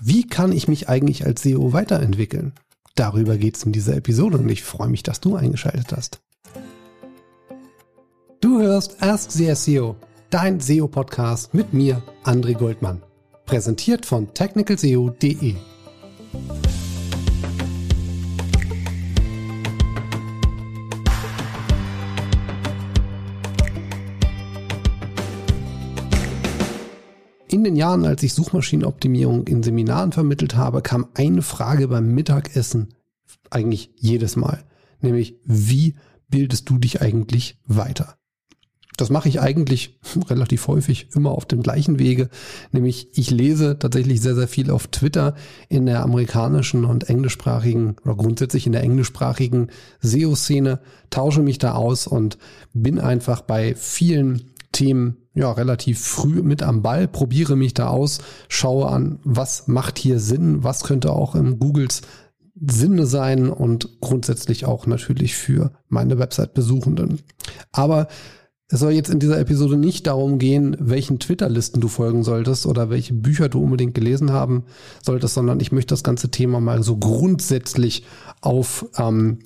Wie kann ich mich eigentlich als SEO weiterentwickeln? Darüber geht es in dieser Episode und ich freue mich, dass du eingeschaltet hast. Du hörst Ask the SEO, dein SEO-Podcast mit mir, André Goldmann. Präsentiert von technicalseo.de. den Jahren, als ich Suchmaschinenoptimierung in Seminaren vermittelt habe, kam eine Frage beim Mittagessen eigentlich jedes Mal. Nämlich, wie bildest du dich eigentlich weiter? Das mache ich eigentlich relativ häufig immer auf dem gleichen Wege, nämlich ich lese tatsächlich sehr, sehr viel auf Twitter in der amerikanischen und englischsprachigen oder grundsätzlich in der englischsprachigen SEO-Szene, tausche mich da aus und bin einfach bei vielen Themen ja relativ früh mit am Ball, probiere mich da aus, schaue an, was macht hier Sinn, was könnte auch im Googles Sinne sein und grundsätzlich auch natürlich für meine Website-Besuchenden. Aber es soll jetzt in dieser Episode nicht darum gehen, welchen Twitter-Listen du folgen solltest oder welche Bücher du unbedingt gelesen haben solltest, sondern ich möchte das ganze Thema mal so grundsätzlich aufbrechen,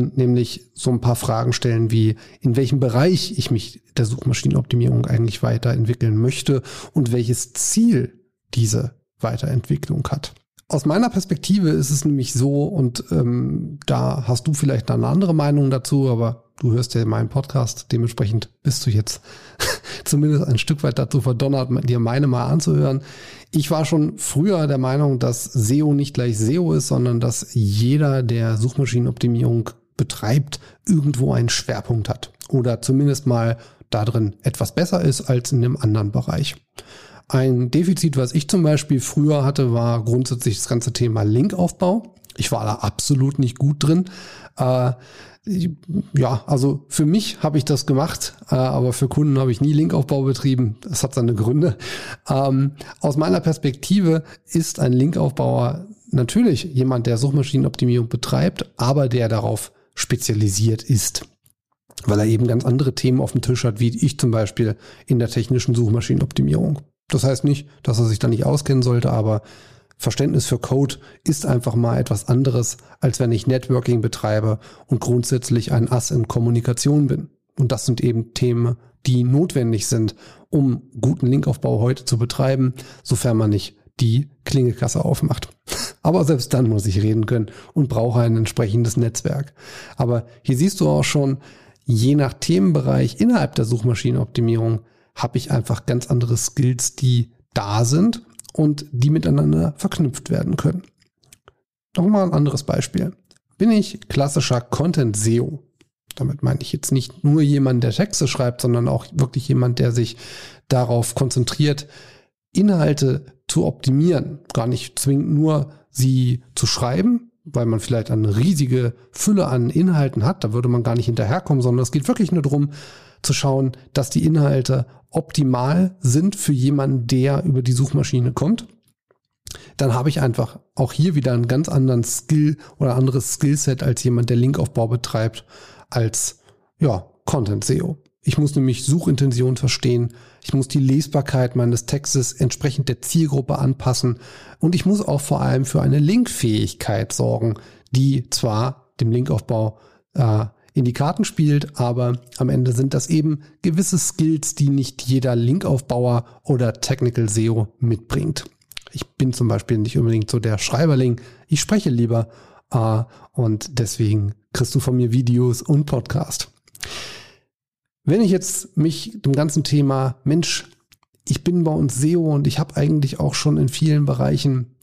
ähm, nämlich so ein paar Fragen stellen wie, in welchem Bereich ich mich der Suchmaschinenoptimierung eigentlich weiterentwickeln möchte und welches Ziel diese Weiterentwicklung hat. Aus meiner Perspektive ist es nämlich so, und ähm, da hast du vielleicht eine andere Meinung dazu, aber du hörst ja meinen Podcast, dementsprechend bist du jetzt zumindest ein Stück weit dazu verdonnert, dir meine mal anzuhören. Ich war schon früher der Meinung, dass SEO nicht gleich SEO ist, sondern dass jeder, der Suchmaschinenoptimierung betreibt, irgendwo einen Schwerpunkt hat oder zumindest mal darin etwas besser ist als in einem anderen Bereich. Ein Defizit, was ich zum Beispiel früher hatte, war grundsätzlich das ganze Thema Linkaufbau. Ich war da absolut nicht gut drin. Äh, ja, also für mich habe ich das gemacht, äh, aber für Kunden habe ich nie Linkaufbau betrieben. Das hat seine Gründe. Ähm, aus meiner Perspektive ist ein Linkaufbauer natürlich jemand, der Suchmaschinenoptimierung betreibt, aber der darauf spezialisiert ist. Weil er eben ganz andere Themen auf dem Tisch hat, wie ich zum Beispiel in der technischen Suchmaschinenoptimierung. Das heißt nicht, dass er sich da nicht auskennen sollte, aber Verständnis für Code ist einfach mal etwas anderes, als wenn ich Networking betreibe und grundsätzlich ein Ass in Kommunikation bin. Und das sind eben Themen, die notwendig sind, um guten Linkaufbau heute zu betreiben, sofern man nicht die Klingekasse aufmacht. Aber selbst dann muss ich reden können und brauche ein entsprechendes Netzwerk. Aber hier siehst du auch schon, je nach Themenbereich innerhalb der Suchmaschinenoptimierung habe ich einfach ganz andere Skills, die da sind und die miteinander verknüpft werden können. Nochmal ein anderes Beispiel. Bin ich klassischer Content SEO? Damit meine ich jetzt nicht nur jemand, der Texte schreibt, sondern auch wirklich jemand, der sich darauf konzentriert, Inhalte zu optimieren. Gar nicht zwingend nur sie zu schreiben, weil man vielleicht eine riesige Fülle an Inhalten hat. Da würde man gar nicht hinterherkommen, sondern es geht wirklich nur darum, zu schauen, dass die Inhalte optimal sind für jemanden, der über die Suchmaschine kommt, dann habe ich einfach auch hier wieder einen ganz anderen Skill oder anderes Skillset als jemand, der Linkaufbau betreibt, als ja, Content SEO. Ich muss nämlich Suchintention verstehen. Ich muss die Lesbarkeit meines Textes entsprechend der Zielgruppe anpassen. Und ich muss auch vor allem für eine Linkfähigkeit sorgen, die zwar dem Linkaufbau äh, in die Karten spielt, aber am Ende sind das eben gewisse Skills, die nicht jeder Linkaufbauer oder Technical SEO mitbringt. Ich bin zum Beispiel nicht unbedingt so der Schreiberling. Ich spreche lieber äh, und deswegen kriegst du von mir Videos und Podcast. Wenn ich jetzt mich dem ganzen Thema Mensch, ich bin bei uns SEO und ich habe eigentlich auch schon in vielen Bereichen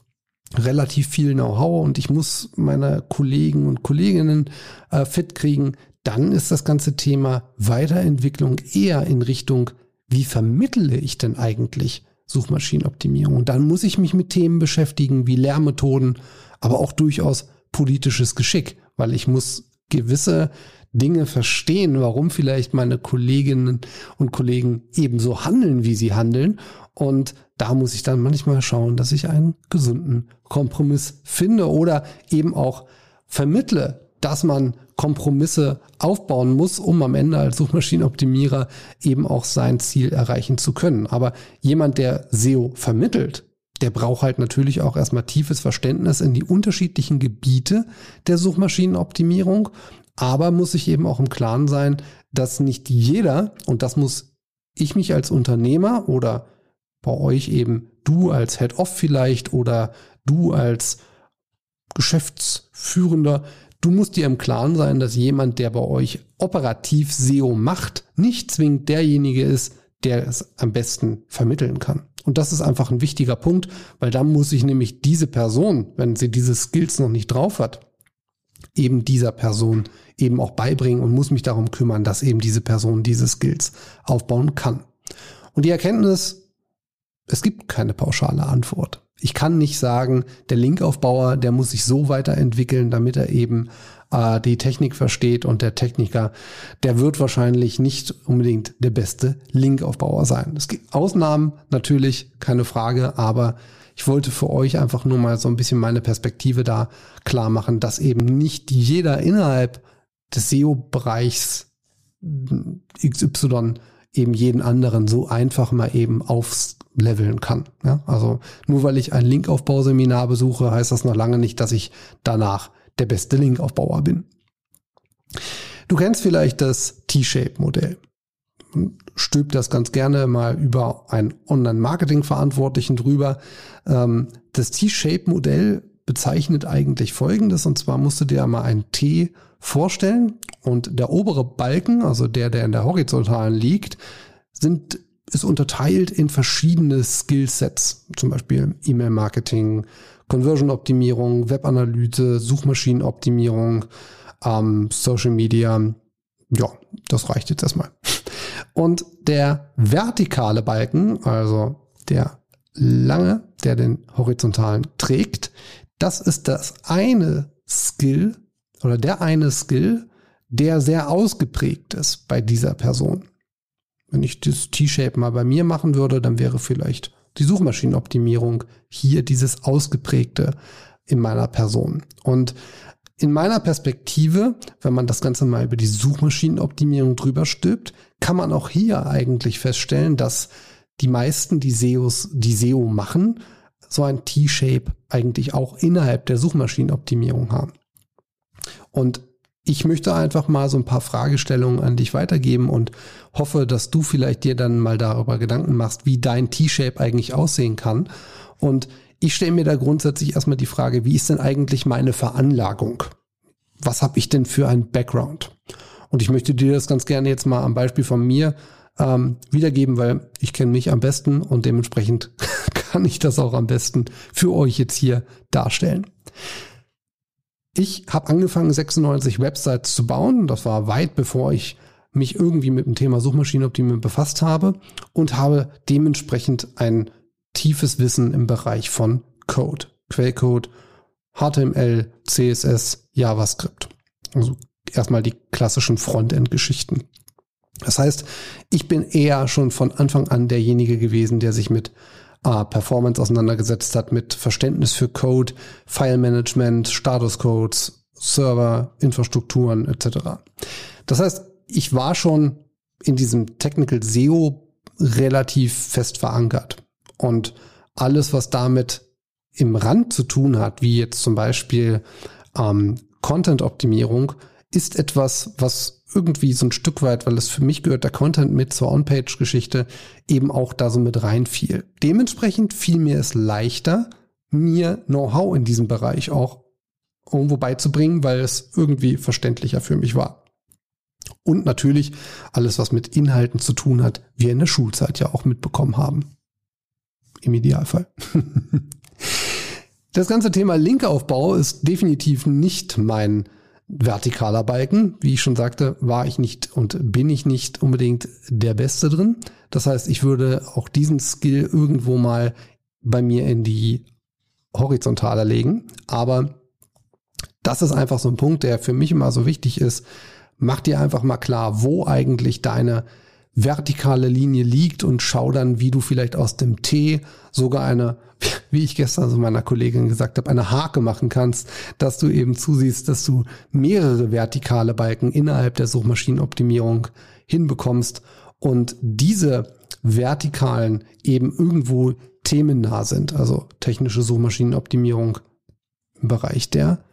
relativ viel Know-how und ich muss meine Kollegen und Kolleginnen äh, fit kriegen, dann ist das ganze Thema Weiterentwicklung eher in Richtung, wie vermittle ich denn eigentlich Suchmaschinenoptimierung? Dann muss ich mich mit Themen beschäftigen wie Lehrmethoden, aber auch durchaus politisches Geschick, weil ich muss gewisse Dinge verstehen, warum vielleicht meine Kolleginnen und Kollegen ebenso handeln, wie sie handeln. Und da muss ich dann manchmal schauen, dass ich einen gesunden Kompromiss finde oder eben auch vermittle, dass man Kompromisse aufbauen muss, um am Ende als Suchmaschinenoptimierer eben auch sein Ziel erreichen zu können. Aber jemand, der SEO vermittelt, der braucht halt natürlich auch erstmal tiefes Verständnis in die unterschiedlichen Gebiete der Suchmaschinenoptimierung, aber muss sich eben auch im Klaren sein, dass nicht jeder, und das muss ich mich als Unternehmer oder bei euch eben du als Head-Off vielleicht oder du als Geschäftsführender, du musst dir im Klaren sein, dass jemand, der bei euch operativ SEO macht, nicht zwingend derjenige ist, der es am besten vermitteln kann. Und das ist einfach ein wichtiger Punkt, weil dann muss sich nämlich diese Person, wenn sie diese Skills noch nicht drauf hat, eben dieser Person eben auch beibringen und muss mich darum kümmern, dass eben diese Person diese Skills aufbauen kann. Und die Erkenntnis, es gibt keine pauschale Antwort. Ich kann nicht sagen, der Linkaufbauer, der muss sich so weiterentwickeln, damit er eben äh, die Technik versteht und der Techniker, der wird wahrscheinlich nicht unbedingt der beste Linkaufbauer sein. Es gibt Ausnahmen natürlich, keine Frage, aber ich wollte für euch einfach nur mal so ein bisschen meine Perspektive da klar machen, dass eben nicht jeder innerhalb des SEO-Bereichs XY eben jeden anderen so einfach mal eben aufleveln kann. Ja, also nur weil ich ein Linkaufbauseminar besuche, heißt das noch lange nicht, dass ich danach der beste Linkaufbauer bin. Du kennst vielleicht das T-Shape-Modell. Stülp das ganz gerne mal über einen Online-Marketing-Verantwortlichen drüber. Ähm, das T-Shape-Modell bezeichnet eigentlich Folgendes, und zwar musst du dir mal ein T vorstellen und der obere Balken, also der, der in der horizontalen liegt, sind, ist unterteilt in verschiedene Skillsets, zum Beispiel E-Mail-Marketing, Conversion-Optimierung, Webanalyse, Suchmaschinenoptimierung, ähm, Social Media. Ja, das reicht jetzt erstmal. Und der vertikale Balken, also der lange, der den horizontalen trägt, das ist das eine Skill oder der eine Skill, der sehr ausgeprägt ist bei dieser Person. Wenn ich das T-Shape mal bei mir machen würde, dann wäre vielleicht die Suchmaschinenoptimierung hier dieses ausgeprägte in meiner Person. Und in meiner Perspektive, wenn man das Ganze mal über die Suchmaschinenoptimierung drüber stülpt, kann man auch hier eigentlich feststellen, dass die meisten, die SEOs, die SEO machen, so ein T-Shape eigentlich auch innerhalb der Suchmaschinenoptimierung haben. Und ich möchte einfach mal so ein paar Fragestellungen an dich weitergeben und hoffe, dass du vielleicht dir dann mal darüber Gedanken machst, wie dein T-Shape eigentlich aussehen kann. Und ich stelle mir da grundsätzlich erstmal die Frage, wie ist denn eigentlich meine Veranlagung? Was habe ich denn für ein Background? Und ich möchte dir das ganz gerne jetzt mal am Beispiel von mir ähm, wiedergeben, weil ich kenne mich am besten und dementsprechend kann ich das auch am besten für euch jetzt hier darstellen. Ich habe angefangen, 96 Websites zu bauen. Das war weit bevor ich mich irgendwie mit dem Thema Suchmaschinenoptimierung befasst habe und habe dementsprechend ein tiefes Wissen im Bereich von Code, Quellcode, HTML, CSS, JavaScript. Also erstmal die klassischen Frontend-Geschichten. Das heißt, ich bin eher schon von Anfang an derjenige gewesen, der sich mit äh, Performance auseinandergesetzt hat, mit Verständnis für Code, File Management, Statuscodes, Server, Infrastrukturen etc. Das heißt, ich war schon in diesem Technical SEO relativ fest verankert. Und alles, was damit im Rand zu tun hat, wie jetzt zum Beispiel ähm, Content-Optimierung, ist etwas, was irgendwie so ein Stück weit, weil es für mich gehört der Content mit zur On-Page-Geschichte, eben auch da so mit reinfiel. Dementsprechend fiel mir es leichter, mir Know-how in diesem Bereich auch irgendwo beizubringen, weil es irgendwie verständlicher für mich war. Und natürlich alles, was mit Inhalten zu tun hat, wir in der Schulzeit ja auch mitbekommen haben. Im Idealfall. Das ganze Thema Linkaufbau ist definitiv nicht mein vertikaler Balken. Wie ich schon sagte, war ich nicht und bin ich nicht unbedingt der Beste drin. Das heißt, ich würde auch diesen Skill irgendwo mal bei mir in die Horizontale legen. Aber das ist einfach so ein Punkt, der für mich immer so wichtig ist. Mach dir einfach mal klar, wo eigentlich deine vertikale Linie liegt und schau dann, wie du vielleicht aus dem T sogar eine, wie ich gestern so meiner Kollegin gesagt habe, eine Hake machen kannst, dass du eben zusiehst, dass du mehrere vertikale Balken innerhalb der Suchmaschinenoptimierung hinbekommst und diese vertikalen eben irgendwo themennah sind, also technische Suchmaschinenoptimierung im Bereich der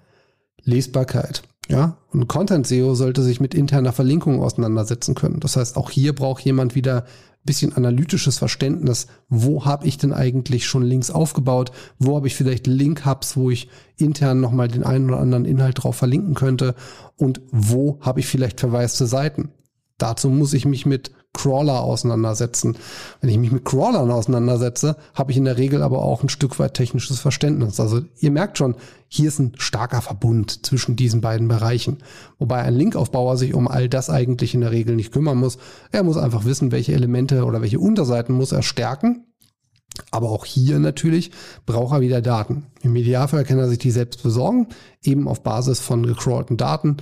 Lesbarkeit. Ja, und Content SEO sollte sich mit interner Verlinkung auseinandersetzen können. Das heißt, auch hier braucht jemand wieder bisschen analytisches Verständnis, wo habe ich denn eigentlich schon Links aufgebaut, wo habe ich vielleicht Link-Hubs, wo ich intern nochmal den einen oder anderen Inhalt drauf verlinken könnte und wo habe ich vielleicht verwaiste Seiten. Dazu muss ich mich mit Crawler auseinandersetzen. Wenn ich mich mit Crawlern auseinandersetze, habe ich in der Regel aber auch ein Stück weit technisches Verständnis. Also ihr merkt schon, hier ist ein starker Verbund zwischen diesen beiden Bereichen. Wobei ein Linkaufbauer sich um all das eigentlich in der Regel nicht kümmern muss. Er muss einfach wissen, welche Elemente oder welche Unterseiten muss er stärken. Aber auch hier natürlich braucht er wieder Daten. Im Idealfall kann er sich die selbst besorgen, eben auf Basis von gecrawlten Daten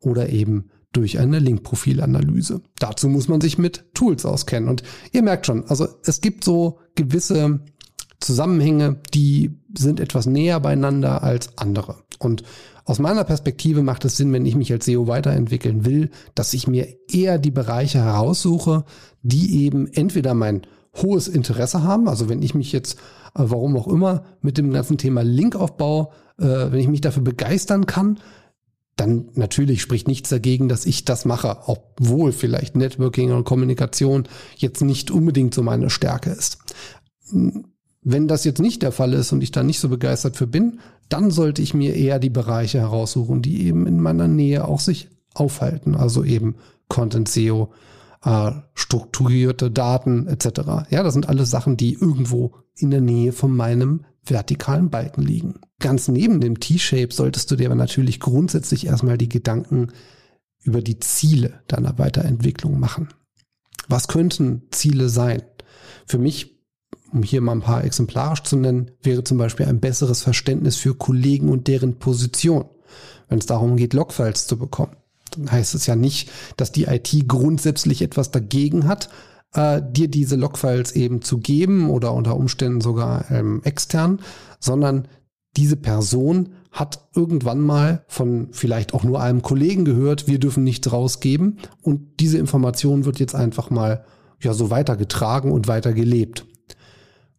oder eben durch eine Linkprofilanalyse. Dazu muss man sich mit Tools auskennen. Und ihr merkt schon, also es gibt so gewisse Zusammenhänge, die sind etwas näher beieinander als andere. Und aus meiner Perspektive macht es Sinn, wenn ich mich als SEO weiterentwickeln will, dass ich mir eher die Bereiche heraussuche, die eben entweder mein hohes Interesse haben, also wenn ich mich jetzt, äh, warum auch immer, mit dem ganzen Thema Linkaufbau, äh, wenn ich mich dafür begeistern kann, dann natürlich spricht nichts dagegen, dass ich das mache, obwohl vielleicht Networking und Kommunikation jetzt nicht unbedingt so meine Stärke ist. Wenn das jetzt nicht der Fall ist und ich da nicht so begeistert für bin, dann sollte ich mir eher die Bereiche heraussuchen, die eben in meiner Nähe auch sich aufhalten, also eben Content SEO, äh, strukturierte Daten etc. Ja, das sind alles Sachen, die irgendwo in der Nähe von meinem vertikalen Balken liegen. Ganz neben dem T-Shape solltest du dir aber natürlich grundsätzlich erstmal die Gedanken über die Ziele deiner Weiterentwicklung machen. Was könnten Ziele sein? Für mich, um hier mal ein paar exemplarisch zu nennen, wäre zum Beispiel ein besseres Verständnis für Kollegen und deren Position, wenn es darum geht, Logfiles zu bekommen. Dann heißt es ja nicht, dass die IT grundsätzlich etwas dagegen hat, äh, dir diese Logfiles eben zu geben oder unter Umständen sogar ähm, extern, sondern diese Person hat irgendwann mal von vielleicht auch nur einem Kollegen gehört, wir dürfen nichts rausgeben und diese Information wird jetzt einfach mal ja so weitergetragen und weitergelebt.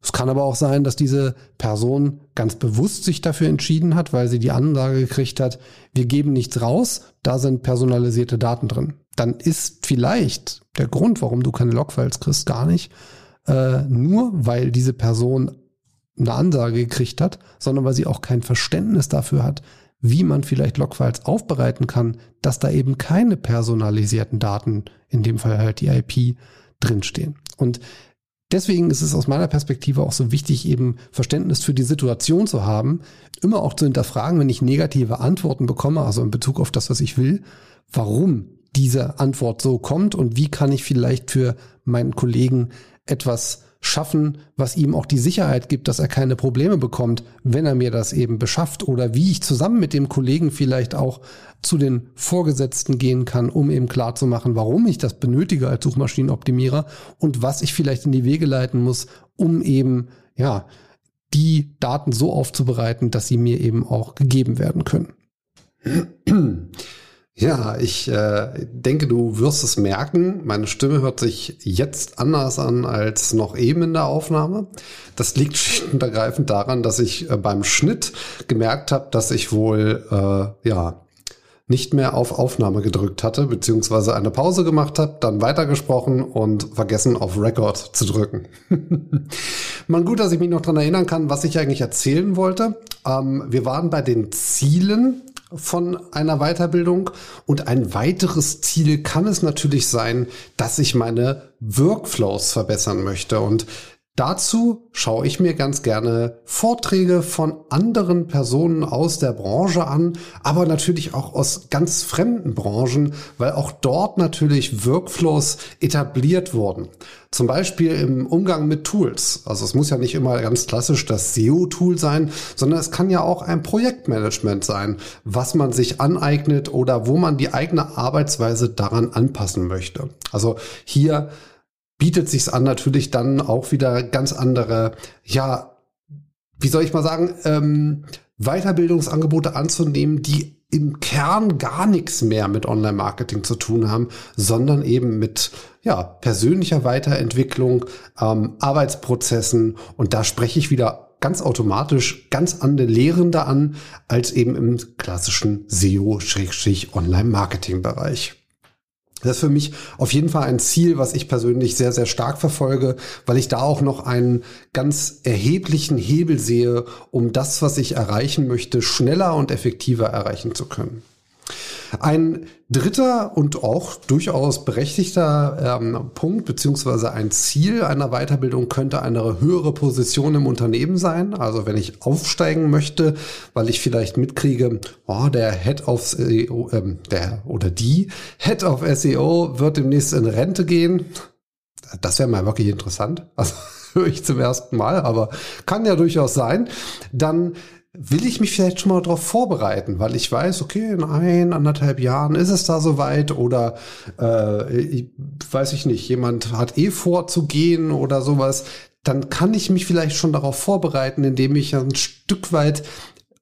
Es kann aber auch sein, dass diese Person ganz bewusst sich dafür entschieden hat, weil sie die Ansage gekriegt hat, wir geben nichts raus, da sind personalisierte Daten drin dann ist vielleicht der Grund, warum du keine Logfiles kriegst, gar nicht äh, nur, weil diese Person eine Ansage gekriegt hat, sondern weil sie auch kein Verständnis dafür hat, wie man vielleicht Logfiles aufbereiten kann, dass da eben keine personalisierten Daten, in dem Fall halt die IP, drinstehen. Und deswegen ist es aus meiner Perspektive auch so wichtig, eben Verständnis für die Situation zu haben, immer auch zu hinterfragen, wenn ich negative Antworten bekomme, also in Bezug auf das, was ich will, warum diese Antwort so kommt und wie kann ich vielleicht für meinen Kollegen etwas schaffen, was ihm auch die Sicherheit gibt, dass er keine Probleme bekommt, wenn er mir das eben beschafft oder wie ich zusammen mit dem Kollegen vielleicht auch zu den Vorgesetzten gehen kann, um eben klar zu machen, warum ich das benötige als Suchmaschinenoptimierer und was ich vielleicht in die Wege leiten muss, um eben, ja, die Daten so aufzubereiten, dass sie mir eben auch gegeben werden können. Ja, ich äh, denke, du wirst es merken. Meine Stimme hört sich jetzt anders an als noch eben in der Aufnahme. Das liegt schlicht und ergreifend daran, dass ich äh, beim Schnitt gemerkt habe, dass ich wohl äh, ja nicht mehr auf Aufnahme gedrückt hatte, beziehungsweise eine Pause gemacht habe, dann weitergesprochen und vergessen auf Record zu drücken. Man gut, dass ich mich noch dran erinnern kann, was ich eigentlich erzählen wollte. Ähm, wir waren bei den Zielen von einer Weiterbildung. Und ein weiteres Ziel kann es natürlich sein, dass ich meine Workflows verbessern möchte. Und Dazu schaue ich mir ganz gerne Vorträge von anderen Personen aus der Branche an, aber natürlich auch aus ganz fremden Branchen, weil auch dort natürlich Workflows etabliert wurden. Zum Beispiel im Umgang mit Tools. Also es muss ja nicht immer ganz klassisch das SEO-Tool sein, sondern es kann ja auch ein Projektmanagement sein, was man sich aneignet oder wo man die eigene Arbeitsweise daran anpassen möchte. Also hier bietet sich's an, natürlich dann auch wieder ganz andere, ja, wie soll ich mal sagen, ähm, Weiterbildungsangebote anzunehmen, die im Kern gar nichts mehr mit Online-Marketing zu tun haben, sondern eben mit ja, persönlicher Weiterentwicklung, ähm, Arbeitsprozessen. Und da spreche ich wieder ganz automatisch ganz andere Lehrende an, als eben im klassischen SEO-Online-Marketing-Bereich. Das ist für mich auf jeden Fall ein Ziel, was ich persönlich sehr, sehr stark verfolge, weil ich da auch noch einen ganz erheblichen Hebel sehe, um das, was ich erreichen möchte, schneller und effektiver erreichen zu können. Ein dritter und auch durchaus berechtigter ähm, Punkt beziehungsweise ein Ziel einer Weiterbildung könnte eine höhere Position im Unternehmen sein. Also wenn ich aufsteigen möchte, weil ich vielleicht mitkriege, oh, der Head of SEO, ähm, der oder die Head of SEO wird demnächst in Rente gehen. Das wäre mal wirklich interessant. Also höre ich zum ersten Mal, aber kann ja durchaus sein. Dann will ich mich vielleicht schon mal darauf vorbereiten, weil ich weiß, okay, in ein, anderthalb Jahren ist es da soweit oder äh, ich, weiß ich nicht, jemand hat eh vor zu gehen oder sowas, dann kann ich mich vielleicht schon darauf vorbereiten, indem ich ein Stück weit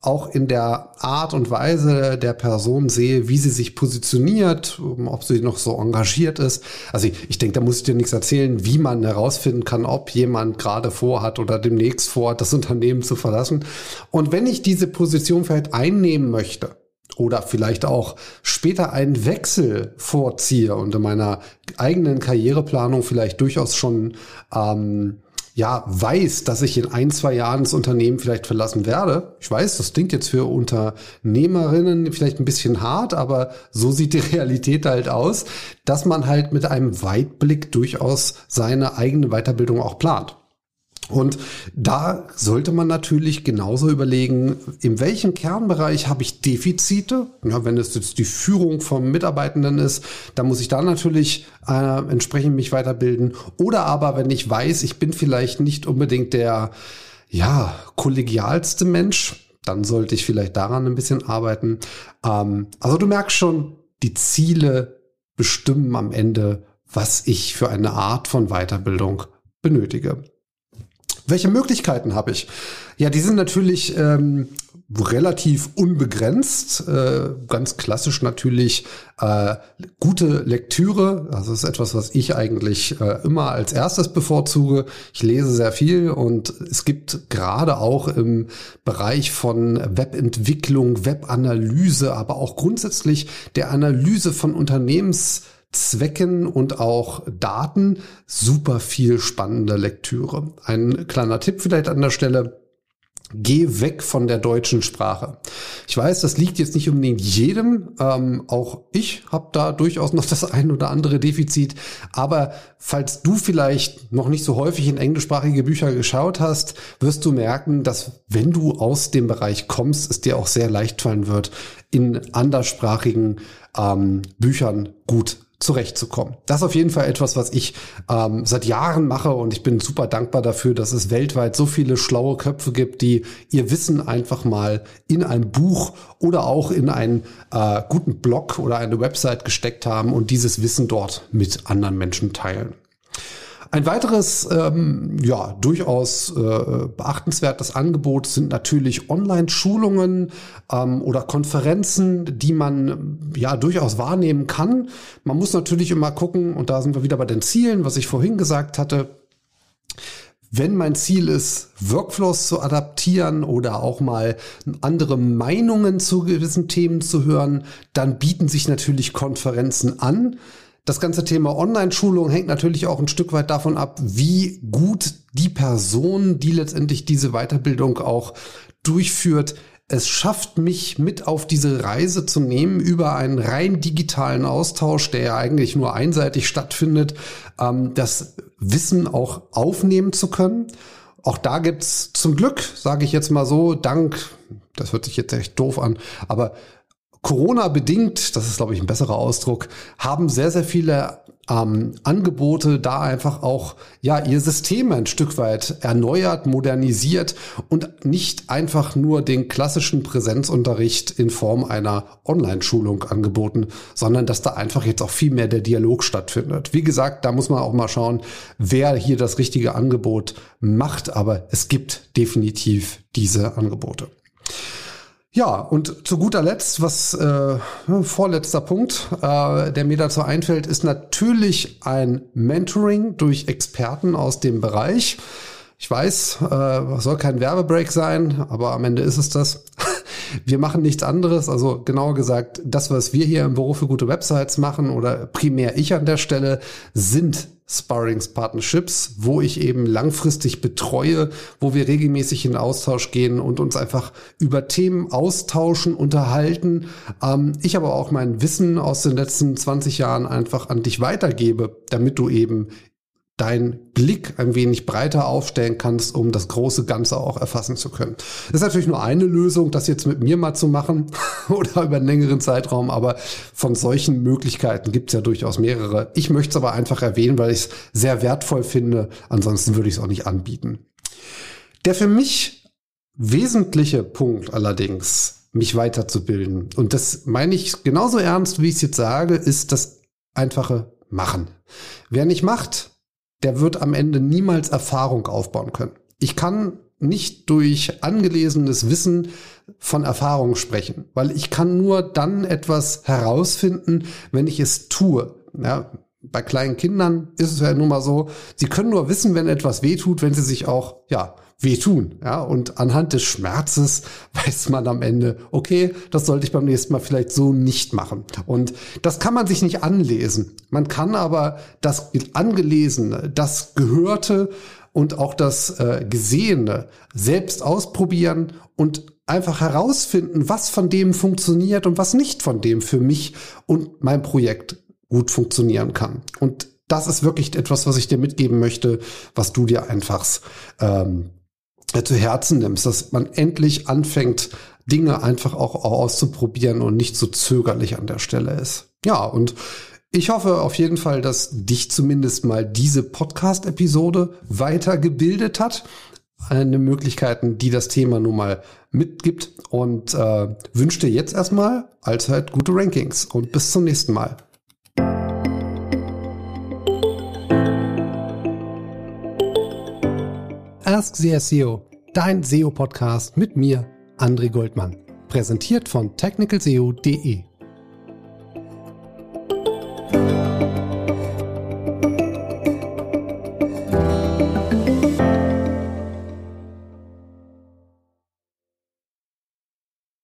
auch in der Art und Weise der Person sehe, wie sie sich positioniert, ob sie noch so engagiert ist. Also ich, ich denke, da muss ich dir nichts erzählen, wie man herausfinden kann, ob jemand gerade vorhat oder demnächst vorhat, das Unternehmen zu verlassen. Und wenn ich diese Position vielleicht einnehmen möchte, oder vielleicht auch später einen Wechsel vorziehe und in meiner eigenen Karriereplanung vielleicht durchaus schon ähm, ja, weiß, dass ich in ein, zwei Jahren das Unternehmen vielleicht verlassen werde. Ich weiß, das klingt jetzt für Unternehmerinnen vielleicht ein bisschen hart, aber so sieht die Realität halt aus, dass man halt mit einem Weitblick durchaus seine eigene Weiterbildung auch plant. Und da sollte man natürlich genauso überlegen, in welchem Kernbereich habe ich Defizite? Ja, wenn es jetzt die Führung von Mitarbeitenden ist, dann muss ich da natürlich äh, entsprechend mich weiterbilden. Oder aber, wenn ich weiß, ich bin vielleicht nicht unbedingt der, ja, kollegialste Mensch, dann sollte ich vielleicht daran ein bisschen arbeiten. Ähm, also du merkst schon, die Ziele bestimmen am Ende, was ich für eine Art von Weiterbildung benötige. Welche Möglichkeiten habe ich? Ja, die sind natürlich ähm, relativ unbegrenzt. Äh, ganz klassisch natürlich äh, gute Lektüre. Das ist etwas, was ich eigentlich äh, immer als erstes bevorzuge. Ich lese sehr viel und es gibt gerade auch im Bereich von Webentwicklung, Webanalyse, aber auch grundsätzlich der Analyse von Unternehmens Zwecken und auch Daten super viel spannende Lektüre. Ein kleiner Tipp vielleicht an der Stelle. Geh weg von der deutschen Sprache. Ich weiß, das liegt jetzt nicht unbedingt jedem. Ähm, auch ich habe da durchaus noch das ein oder andere Defizit. Aber falls du vielleicht noch nicht so häufig in englischsprachige Bücher geschaut hast, wirst du merken, dass wenn du aus dem Bereich kommst, es dir auch sehr leicht fallen wird, in anderssprachigen ähm, Büchern gut zurechtzukommen. Das ist auf jeden Fall etwas, was ich ähm, seit Jahren mache und ich bin super dankbar dafür, dass es weltweit so viele schlaue Köpfe gibt, die ihr Wissen einfach mal in ein Buch oder auch in einen äh, guten Blog oder eine Website gesteckt haben und dieses Wissen dort mit anderen Menschen teilen. Ein weiteres, ähm, ja, durchaus äh, beachtenswertes Angebot sind natürlich Online-Schulungen ähm, oder Konferenzen, die man ja durchaus wahrnehmen kann. Man muss natürlich immer gucken, und da sind wir wieder bei den Zielen, was ich vorhin gesagt hatte. Wenn mein Ziel ist, Workflows zu adaptieren oder auch mal andere Meinungen zu gewissen Themen zu hören, dann bieten sich natürlich Konferenzen an. Das ganze Thema Online-Schulung hängt natürlich auch ein Stück weit davon ab, wie gut die Person, die letztendlich diese Weiterbildung auch durchführt, es schafft mich mit auf diese Reise zu nehmen über einen rein digitalen Austausch, der ja eigentlich nur einseitig stattfindet, ähm, das Wissen auch aufnehmen zu können. Auch da gibt's zum Glück, sage ich jetzt mal so, dank, das hört sich jetzt echt doof an, aber Corona bedingt, das ist glaube ich ein besserer Ausdruck, haben sehr, sehr viele ähm, Angebote da einfach auch ja ihr System ein Stück weit erneuert, modernisiert und nicht einfach nur den klassischen Präsenzunterricht in Form einer Online-Schulung angeboten, sondern dass da einfach jetzt auch viel mehr der Dialog stattfindet. Wie gesagt, da muss man auch mal schauen, wer hier das richtige Angebot macht, aber es gibt definitiv diese Angebote. Ja, und zu guter Letzt, was äh, vorletzter Punkt, äh, der mir dazu einfällt, ist natürlich ein Mentoring durch Experten aus dem Bereich. Ich weiß, äh, soll kein Werbebreak sein, aber am Ende ist es das. Wir machen nichts anderes, also genauer gesagt, das, was wir hier im Büro für gute Websites machen oder primär ich an der Stelle, sind Sparrings-Partnerships, wo ich eben langfristig betreue, wo wir regelmäßig in Austausch gehen und uns einfach über Themen austauschen, unterhalten. Ähm, ich aber auch mein Wissen aus den letzten 20 Jahren einfach an dich weitergebe, damit du eben deinen Blick ein wenig breiter aufstellen kannst, um das große Ganze auch erfassen zu können. Das ist natürlich nur eine Lösung, das jetzt mit mir mal zu machen oder über einen längeren Zeitraum, aber von solchen Möglichkeiten gibt es ja durchaus mehrere. Ich möchte es aber einfach erwähnen, weil ich es sehr wertvoll finde. Ansonsten würde ich es auch nicht anbieten. Der für mich wesentliche Punkt allerdings, mich weiterzubilden, und das meine ich genauso ernst, wie ich es jetzt sage, ist das einfache Machen. Wer nicht macht, der wird am Ende niemals Erfahrung aufbauen können. Ich kann nicht durch angelesenes Wissen von Erfahrung sprechen, weil ich kann nur dann etwas herausfinden, wenn ich es tue. Ja, bei kleinen Kindern ist es ja nun mal so, sie können nur wissen, wenn etwas wehtut, wenn sie sich auch, ja, wehtun. Ja, und anhand des Schmerzes weiß man am Ende, okay, das sollte ich beim nächsten Mal vielleicht so nicht machen. Und das kann man sich nicht anlesen. Man kann aber das Angelesene, das Gehörte und auch das äh, Gesehene selbst ausprobieren und einfach herausfinden, was von dem funktioniert und was nicht von dem für mich und mein Projekt gut funktionieren kann. Und das ist wirklich etwas, was ich dir mitgeben möchte, was du dir einfach ähm, zu Herzen nimmst, dass man endlich anfängt, Dinge einfach auch auszuprobieren und nicht so zögerlich an der Stelle ist. Ja, und ich hoffe auf jeden Fall, dass dich zumindest mal diese Podcast-Episode weitergebildet hat. Eine Möglichkeiten, die das Thema nun mal mitgibt und äh, wünsche dir jetzt erstmal allzeit gute Rankings und bis zum nächsten Mal. Ask the SEO, dein SEO-Podcast mit mir, André Goldmann. Präsentiert von technicalseo.de.